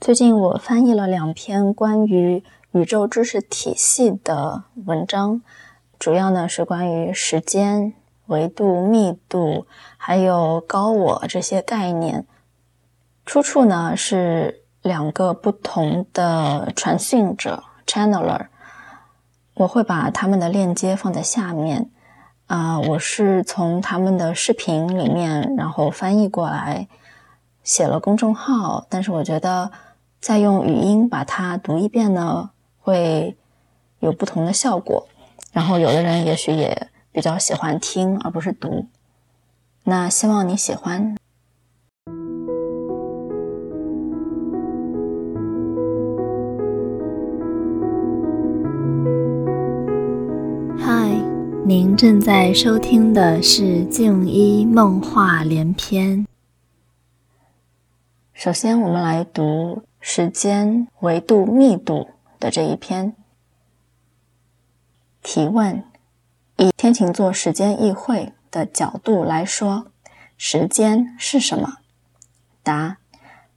最近我翻译了两篇关于宇宙知识体系的文章，主要呢是关于时间、维度、密度，还有高我这些概念。出处呢是两个不同的传讯者 （channeler），我会把他们的链接放在下面。啊，我是从他们的视频里面，然后翻译过来，写了公众号。但是我觉得再用语音把它读一遍呢，会有不同的效果。然后有的人也许也比较喜欢听而不是读。那希望你喜欢。嗨您正在收听的是《静一梦话连篇》。首先，我们来读时间维度密度的这一篇。提问：以天琴座时间议会的角度来说，时间是什么？答：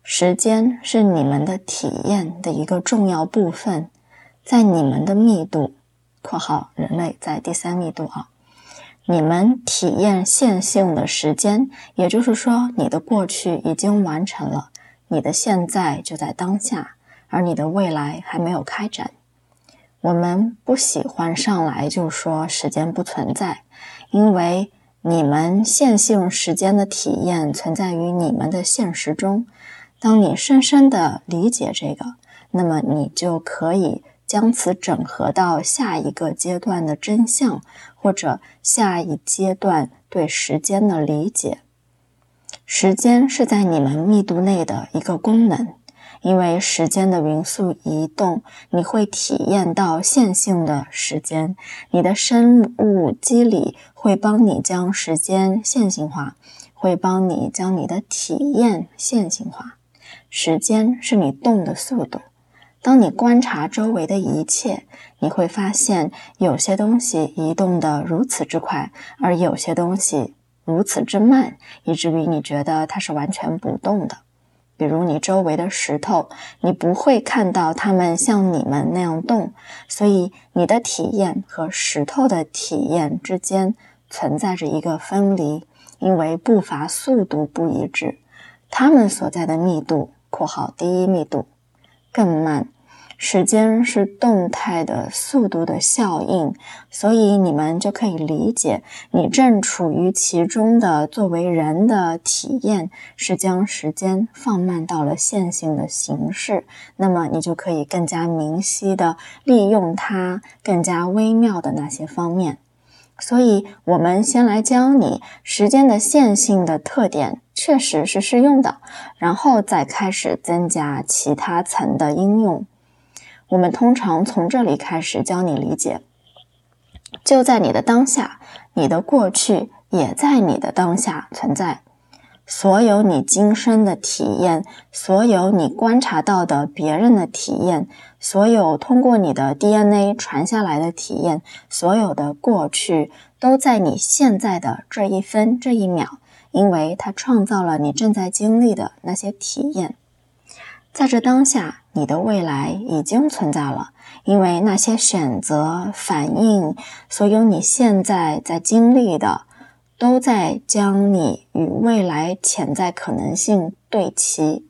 时间是你们的体验的一个重要部分，在你们的密度。括号人类在第三密度啊，你们体验线性的时间，也就是说，你的过去已经完成了，你的现在就在当下，而你的未来还没有开展。我们不喜欢上来就说时间不存在，因为你们线性时间的体验存在于你们的现实中。当你深深的理解这个，那么你就可以。将此整合到下一个阶段的真相，或者下一阶段对时间的理解。时间是在你们密度内的一个功能，因为时间的匀速移动，你会体验到线性的时间。你的生物机理会帮你将时间线性化，会帮你将你的体验线性化。时间是你动的速度。当你观察周围的一切，你会发现有些东西移动得如此之快，而有些东西如此之慢，以至于你觉得它是完全不动的。比如你周围的石头，你不会看到它们像你们那样动，所以你的体验和石头的体验之间存在着一个分离，因为步伐速度不一致。它们所在的密度（括号第一密度）。更慢，时间是动态的速度的效应，所以你们就可以理解，你正处于其中的作为人的体验是将时间放慢到了线性的形式，那么你就可以更加明晰的利用它更加微妙的那些方面。所以，我们先来教你时间的线性的特点，确实是适用的，然后再开始增加其他层的应用。我们通常从这里开始教你理解，就在你的当下，你的过去也在你的当下存在。所有你今生的体验，所有你观察到的别人的体验，所有通过你的 DNA 传下来的体验，所有的过去都在你现在的这一分这一秒，因为它创造了你正在经历的那些体验。在这当下，你的未来已经存在了，因为那些选择、反应，所有你现在在经历的。都在将你与未来潜在可能性对齐，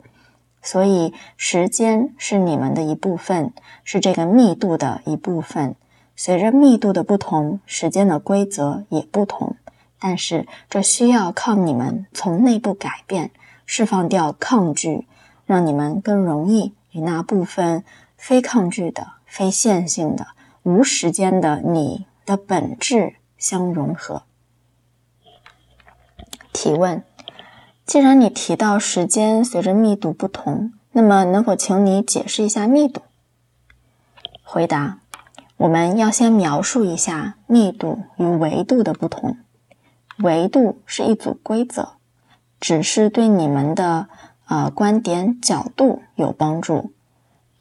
所以时间是你们的一部分，是这个密度的一部分。随着密度的不同，时间的规则也不同。但是这需要靠你们从内部改变，释放掉抗拒，让你们更容易与那部分非抗拒的、非线性的、无时间的你的本质相融合。提问：既然你提到时间随着密度不同，那么能否请你解释一下密度？回答：我们要先描述一下密度与维度的不同。维度是一组规则，只是对你们的呃观点角度有帮助。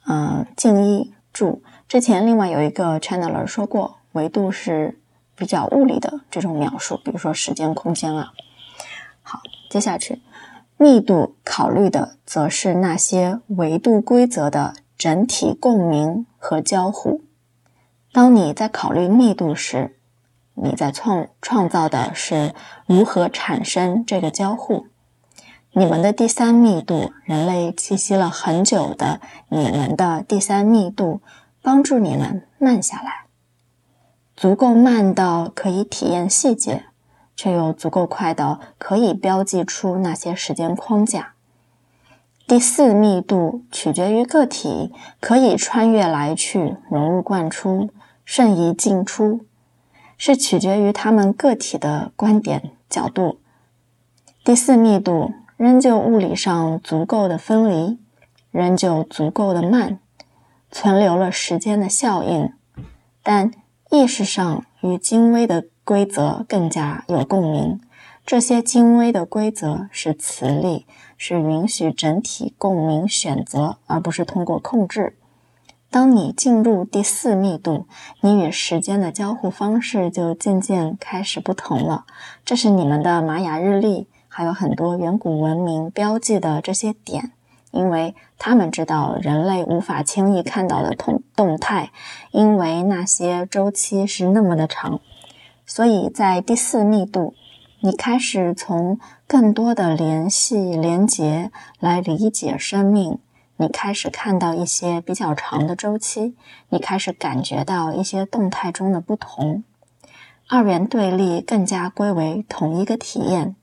嗯，静一注：之前另外有一个 channeler 说过，维度是比较物理的这种描述，比如说时间、空间啊。好，接下去，密度考虑的则是那些维度规则的整体共鸣和交互。当你在考虑密度时，你在创创造的是如何产生这个交互。你们的第三密度，人类栖息了很久的你们的第三密度，帮助你们慢下来，足够慢到可以体验细节，却又足够快到可以标记出那些时间框架。第四密度取决于个体，可以穿越来去，融入贯出，瞬移进出，是取决于他们个体的观点角度。第四密度。仍旧物理上足够的分离，仍旧足够的慢，存留了时间的效应，但意识上与精微的规则更加有共鸣。这些精微的规则是磁力，是允许整体共鸣选择，而不是通过控制。当你进入第四密度，你与时间的交互方式就渐渐开始不同了。这是你们的玛雅日历。还有很多远古文明标记的这些点，因为他们知道人类无法轻易看到的动动态，因为那些周期是那么的长，所以在第四密度，你开始从更多的联系连结来理解生命，你开始看到一些比较长的周期，你开始感觉到一些动态中的不同，二元对立更加归为同一个体验。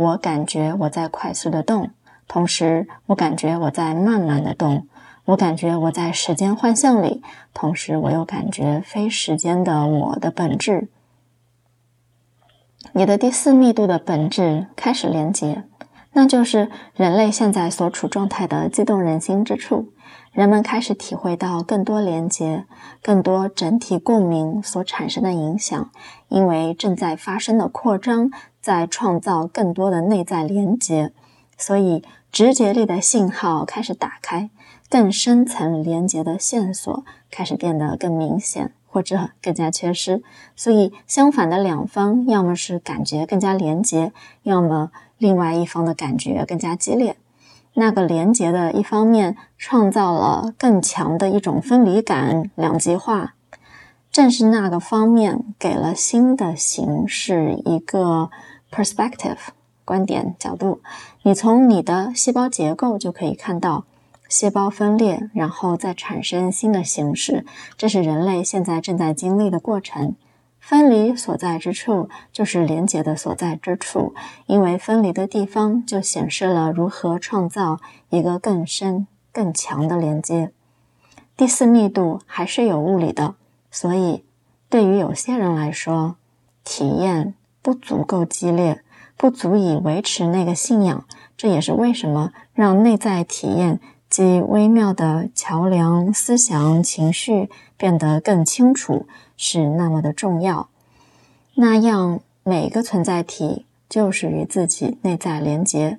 我感觉我在快速的动，同时我感觉我在慢慢的动。我感觉我在时间幻象里，同时我又感觉非时间的我的本质。你的第四密度的本质开始连接，那就是人类现在所处状态的激动人心之处。人们开始体会到更多连接、更多整体共鸣所产生的影响，因为正在发生的扩张在创造更多的内在连接，所以直觉力的信号开始打开，更深层连接的线索开始变得更明显，或者更加缺失。所以相反的两方，要么是感觉更加连接，要么另外一方的感觉更加激烈。那个连接的一方面创造了更强的一种分离感、两极化，正是那个方面给了新的形式一个 perspective 观点角度。你从你的细胞结构就可以看到，细胞分裂，然后再产生新的形式，这是人类现在正在经历的过程。分离所在之处，就是连结的所在之处。因为分离的地方，就显示了如何创造一个更深、更强的连接。第四密度还是有物理的，所以对于有些人来说，体验不足够激烈，不足以维持那个信仰。这也是为什么让内在体验及微妙的桥梁、思想、情绪变得更清楚。是那么的重要，那样每个存在体就是与自己内在连接，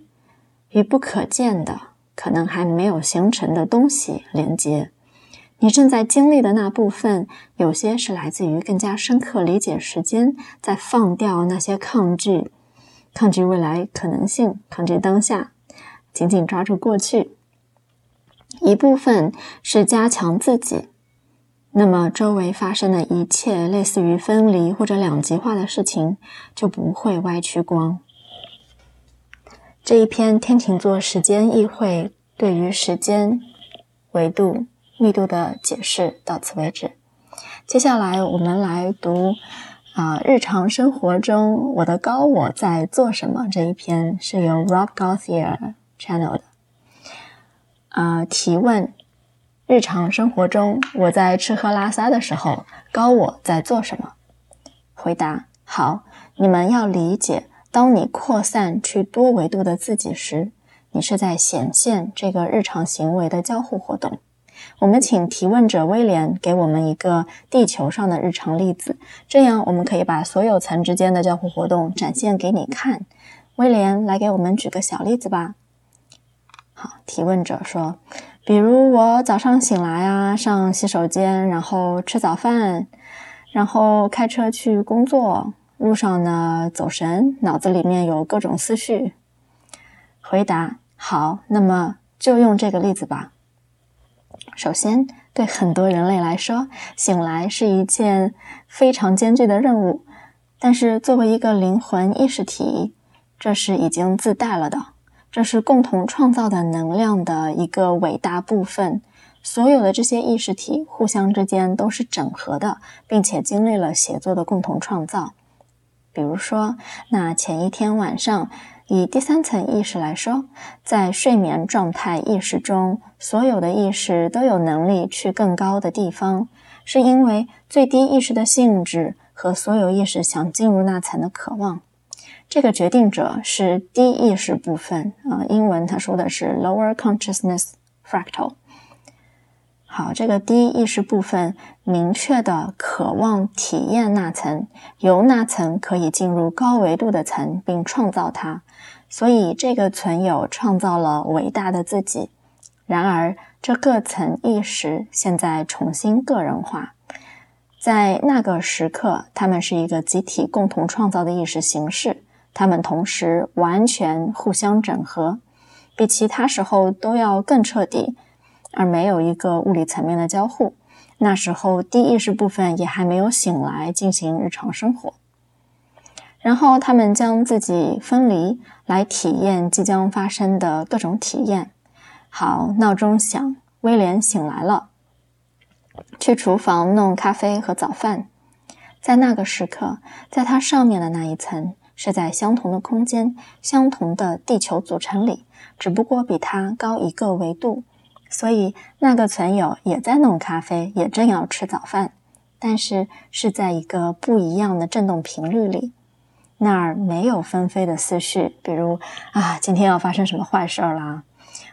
与不可见的、可能还没有形成的东西连接。你正在经历的那部分，有些是来自于更加深刻理解时间，在放掉那些抗拒，抗拒未来可能性，抗拒当下，紧紧抓住过去。一部分是加强自己。那么，周围发生的一切类似于分离或者两极化的事情，就不会歪曲光。这一篇天秤座时间议会对于时间维度密度的解释到此为止。接下来，我们来读啊，日常生活中我的高我在做什么？这一篇是由 Rob Gauthier channel 的啊提问。日常生活中，我在吃喝拉撒的时候，高我在做什么？回答：好，你们要理解，当你扩散去多维度的自己时，你是在显现这个日常行为的交互活动。我们请提问者威廉给我们一个地球上的日常例子，这样我们可以把所有层之间的交互活动展现给你看。威廉，来给我们举个小例子吧。好，提问者说。比如我早上醒来啊，上洗手间，然后吃早饭，然后开车去工作，路上呢走神，脑子里面有各种思绪。回答：好，那么就用这个例子吧。首先，对很多人类来说，醒来是一件非常艰巨的任务。但是，作为一个灵魂意识体，这是已经自带了的，这是共同创造的能量的一个伟大部分。所有的这些意识体互相之间都是整合的，并且经历了协作的共同创造。比如说，那前一天晚上，以第三层意识来说，在睡眠状态意识中，所有的意识都有能力去更高的地方，是因为最低意识的性质和所有意识想进入那层的渴望。这个决定者是低意识部分啊，英文他说的是 lower consciousness fractal。好，这个低意识部分明确的渴望体验那层，由那层可以进入高维度的层，并创造它。所以，这个存有创造了伟大的自己。然而，这各层意识现在重新个人化，在那个时刻，他们是一个集体共同创造的意识形式，他们同时完全互相整合，比其他时候都要更彻底。而没有一个物理层面的交互，那时候低意识部分也还没有醒来进行日常生活。然后他们将自己分离来体验即将发生的各种体验。好，闹钟响，威廉醒来了，去厨房弄咖啡和早饭。在那个时刻，在他上面的那一层是在相同的空间、相同的地球组成里，只不过比他高一个维度。所以，那个存友也在弄咖啡，也正要吃早饭，但是是在一个不一样的振动频率里。那儿没有纷飞的思绪，比如啊，今天要发生什么坏事儿啦？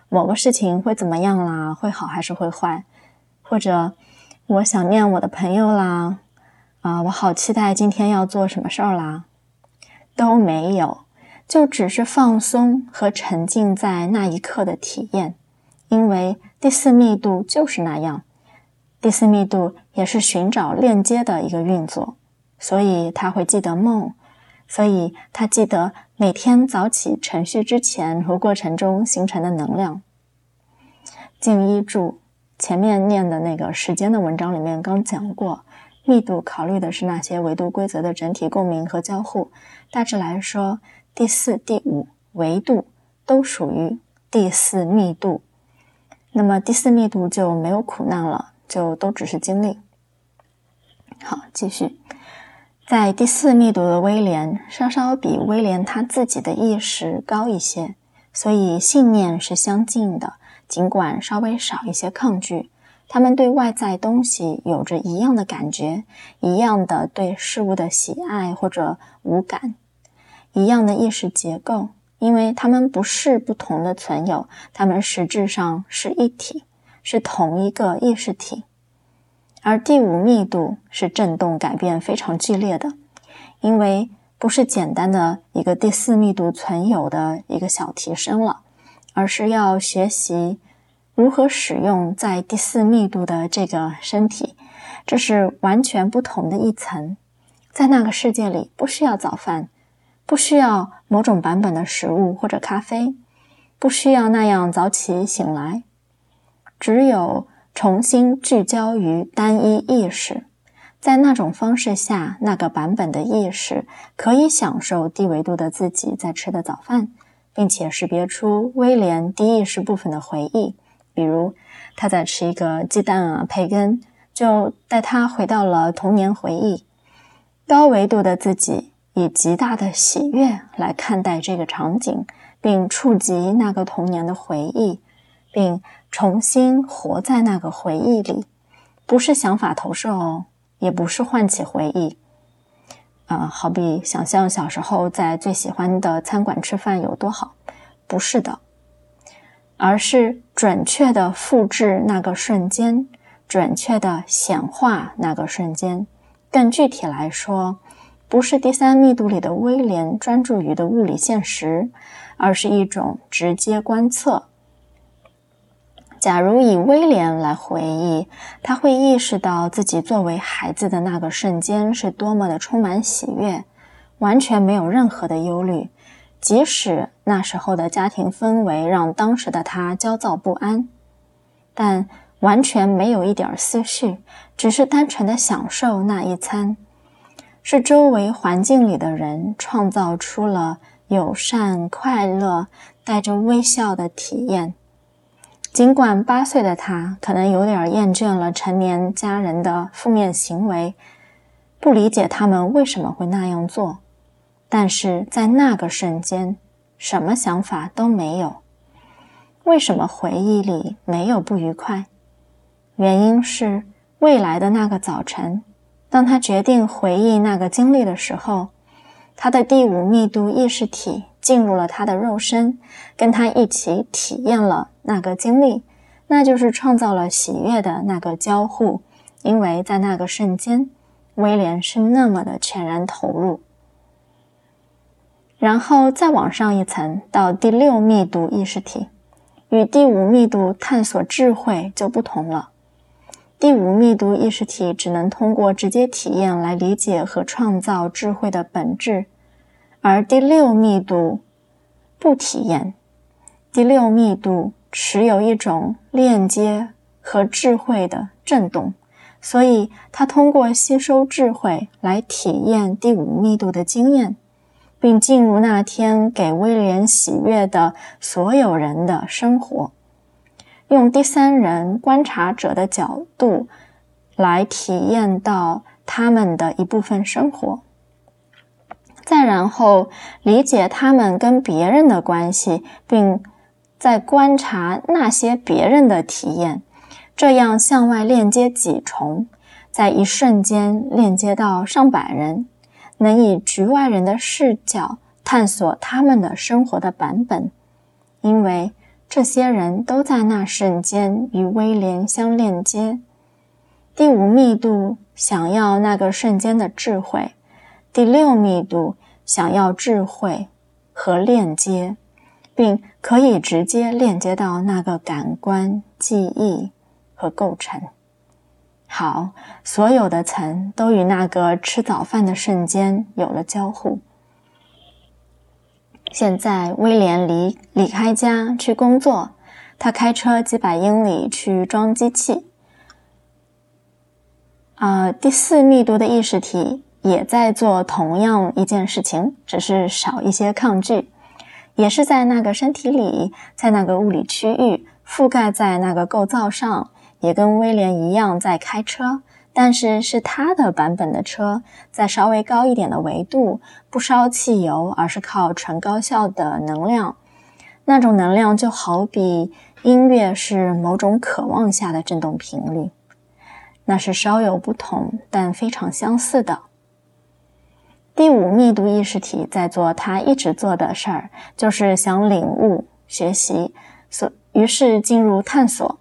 某个事情会怎么样啦？会好还是会坏？或者我想念我的朋友啦？啊，我好期待今天要做什么事儿啦？都没有，就只是放松和沉浸在那一刻的体验，因为。第四密度就是那样，第四密度也是寻找链接的一个运作，所以他会记得梦，所以他记得每天早起程序之前和过程中形成的能量。静一注前面念的那个时间的文章里面刚讲过，密度考虑的是那些维度规则的整体共鸣和交互。大致来说，第四、第五维度都属于第四密度。那么第四密度就没有苦难了，就都只是经历。好，继续，在第四密度的威廉稍稍比威廉他自己的意识高一些，所以信念是相近的，尽管稍微少一些抗拒。他们对外在东西有着一样的感觉，一样的对事物的喜爱或者无感，一样的意识结构。因为他们不是不同的存有，他们实质上是一体，是同一个意识体。而第五密度是震动改变非常剧烈的，因为不是简单的一个第四密度存有的一个小提升了，而是要学习如何使用在第四密度的这个身体，这是完全不同的一层。在那个世界里，不需要早饭。不需要某种版本的食物或者咖啡，不需要那样早起醒来，只有重新聚焦于单一意识，在那种方式下，那个版本的意识可以享受低维度的自己在吃的早饭，并且识别出威廉低意识部分的回忆，比如他在吃一个鸡蛋啊培根，就带他回到了童年回忆，高维度的自己。以极大的喜悦来看待这个场景，并触及那个童年的回忆，并重新活在那个回忆里，不是想法投射哦，也不是唤起回忆，啊，好比想象小时候在最喜欢的餐馆吃饭有多好，不是的，而是准确的复制那个瞬间，准确的显化那个瞬间，更具体来说。不是第三密度里的威廉专注于的物理现实，而是一种直接观测。假如以威廉来回忆，他会意识到自己作为孩子的那个瞬间是多么的充满喜悦，完全没有任何的忧虑，即使那时候的家庭氛围让当时的他焦躁不安，但完全没有一点思绪，只是单纯的享受那一餐。是周围环境里的人创造出了友善、快乐、带着微笑的体验。尽管八岁的他可能有点厌倦了成年家人的负面行为，不理解他们为什么会那样做。但是在那个瞬间，什么想法都没有。为什么回忆里没有不愉快？原因是未来的那个早晨，当他决定回忆那个经历的时候，他的第五密度意识体进入了他的肉身，跟他一起体验了那个经历，那就是创造了喜悦的那个交互。因为在那个瞬间，威廉是那么的全然投入。然后再往上一层，到第六密度意识体，与第五密度探索智慧就不同了。第五密度意识体只能通过直接体验来理解和创造智慧的本质，而第六密度不体验。第六密度持有一种链接和智慧的震动，所以它通过吸收智慧来体验第五密度的经验。并进入那天给威廉喜悦的所有人的生活，用第三人观察者的角度来体验到他们的一部分生活，再然后理解他们跟别人的关系，并再观察那些别人的体验，这样向外链接几重，在一瞬间链接到上百人。能以局外人的视角探索他们的生活的版本，因为这些人都在那瞬间与威廉相链接。第五密度想要那个瞬间的智慧，第六密度想要智慧和链接，并可以直接链接到那个感官、记忆和构成。好，所有的层都与那个吃早饭的瞬间有了交互。现在，威廉离离开家去工作，他开车几百英里去装机器。啊，第四密度的意识体也在做同样一件事情，只是少一些抗拒，也是在那个身体里，在那个物理区域，覆盖在那个构造上。也跟威廉一样在开车，但是是他的版本的车，在稍微高一点的维度，不烧汽油，而是靠纯高效的能量。那种能量就好比音乐是某种渴望下的振动频率，那是稍有不同，但非常相似的。第五密度意识体在做他一直做的事儿，就是想领悟、学习，所于是进入探索。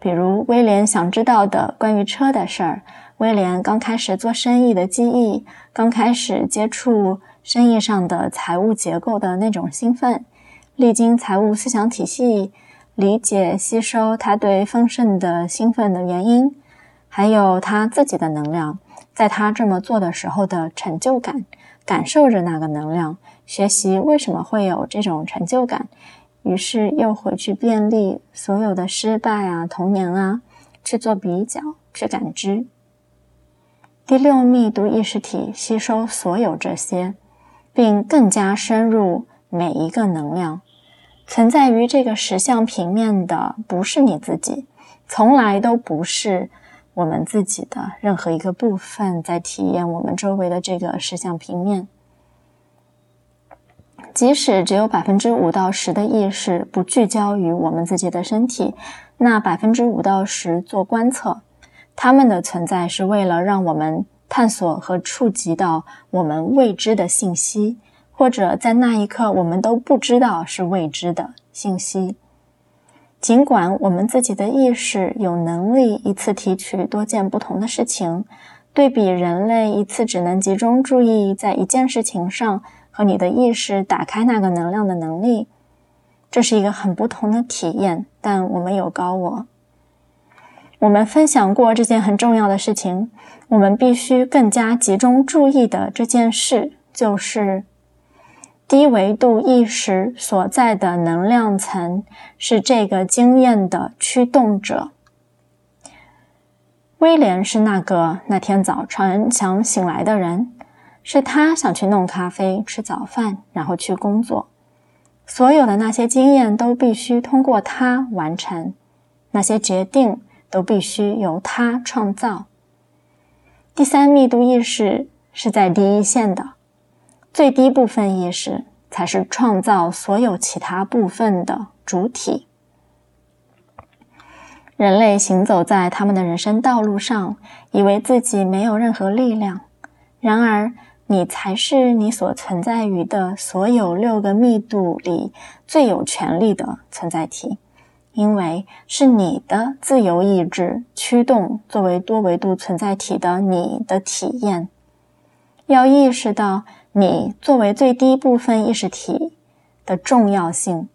比如威廉想知道的关于车的事儿，威廉刚开始做生意的记忆，刚开始接触生意上的财务结构的那种兴奋，历经财务思想体系理解吸收他对丰盛的兴奋的原因，还有他自己的能量，在他这么做的时候的成就感，感受着那个能量，学习为什么会有这种成就感。于是又回去便利所有的失败啊、童年啊，去做比较、去感知。第六密度意识体吸收所有这些，并更加深入每一个能量。存在于这个实相平面的不是你自己，从来都不是我们自己的任何一个部分在体验我们周围的这个实相平面。即使只有百分之五到十的意识不聚焦于我们自己的身体，那百分之五到十做观测，他们的存在是为了让我们探索和触及到我们未知的信息，或者在那一刻我们都不知道是未知的信息。尽管我们自己的意识有能力一次提取多件不同的事情，对比人类一次只能集中注意在一件事情上。和你的意识打开那个能量的能力，这是一个很不同的体验。但我们有高我，我们分享过这件很重要的事情。我们必须更加集中注意的这件事，就是低维度意识所在的能量层是这个经验的驱动者。威廉是那个那天早晨想醒来的人，是他想去弄咖啡、吃早饭，然后去工作。所有的那些经验都必须通过他完成，那些决定都必须由他创造。第三密度意识是在第一线的。最低部分意识才是创造所有其他部分的主体。人类行走在他们的人生道路上，以为自己没有任何力量。然而，你才是你所存在于的所有六个密度里最有权力的存在体，因为是你的自由意志驱动作为多维度存在体的你的体验。要意识到。你作为最低部分意识体的重要性，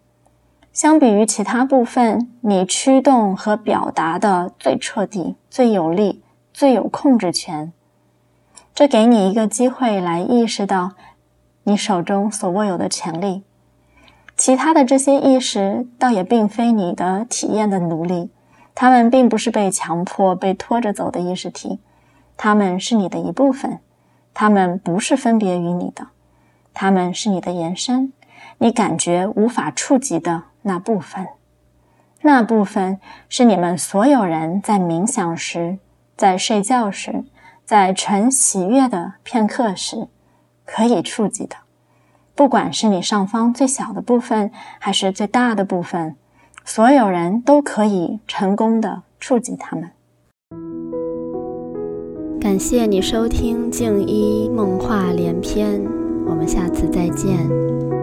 相比于其他部分，你驱动和表达的最彻底、最有力、最有控制权。这给你一个机会来意识到你手中所握有的权利。其他的这些意识倒也并非你的体验的奴隶，他们并不是被强迫、被拖着走的意识体，他们是你的一部分。他们不是分别于你的，他们是你的延伸，你感觉无法触及的那部分。那部分是你们所有人在冥想时、在睡觉时、在纯喜悦的片刻时可以触及的。不管是你上方最小的部分，还是最大的部分，所有人都可以成功的触及他们。感谢你收听《静一梦话连篇》，我们下次再见。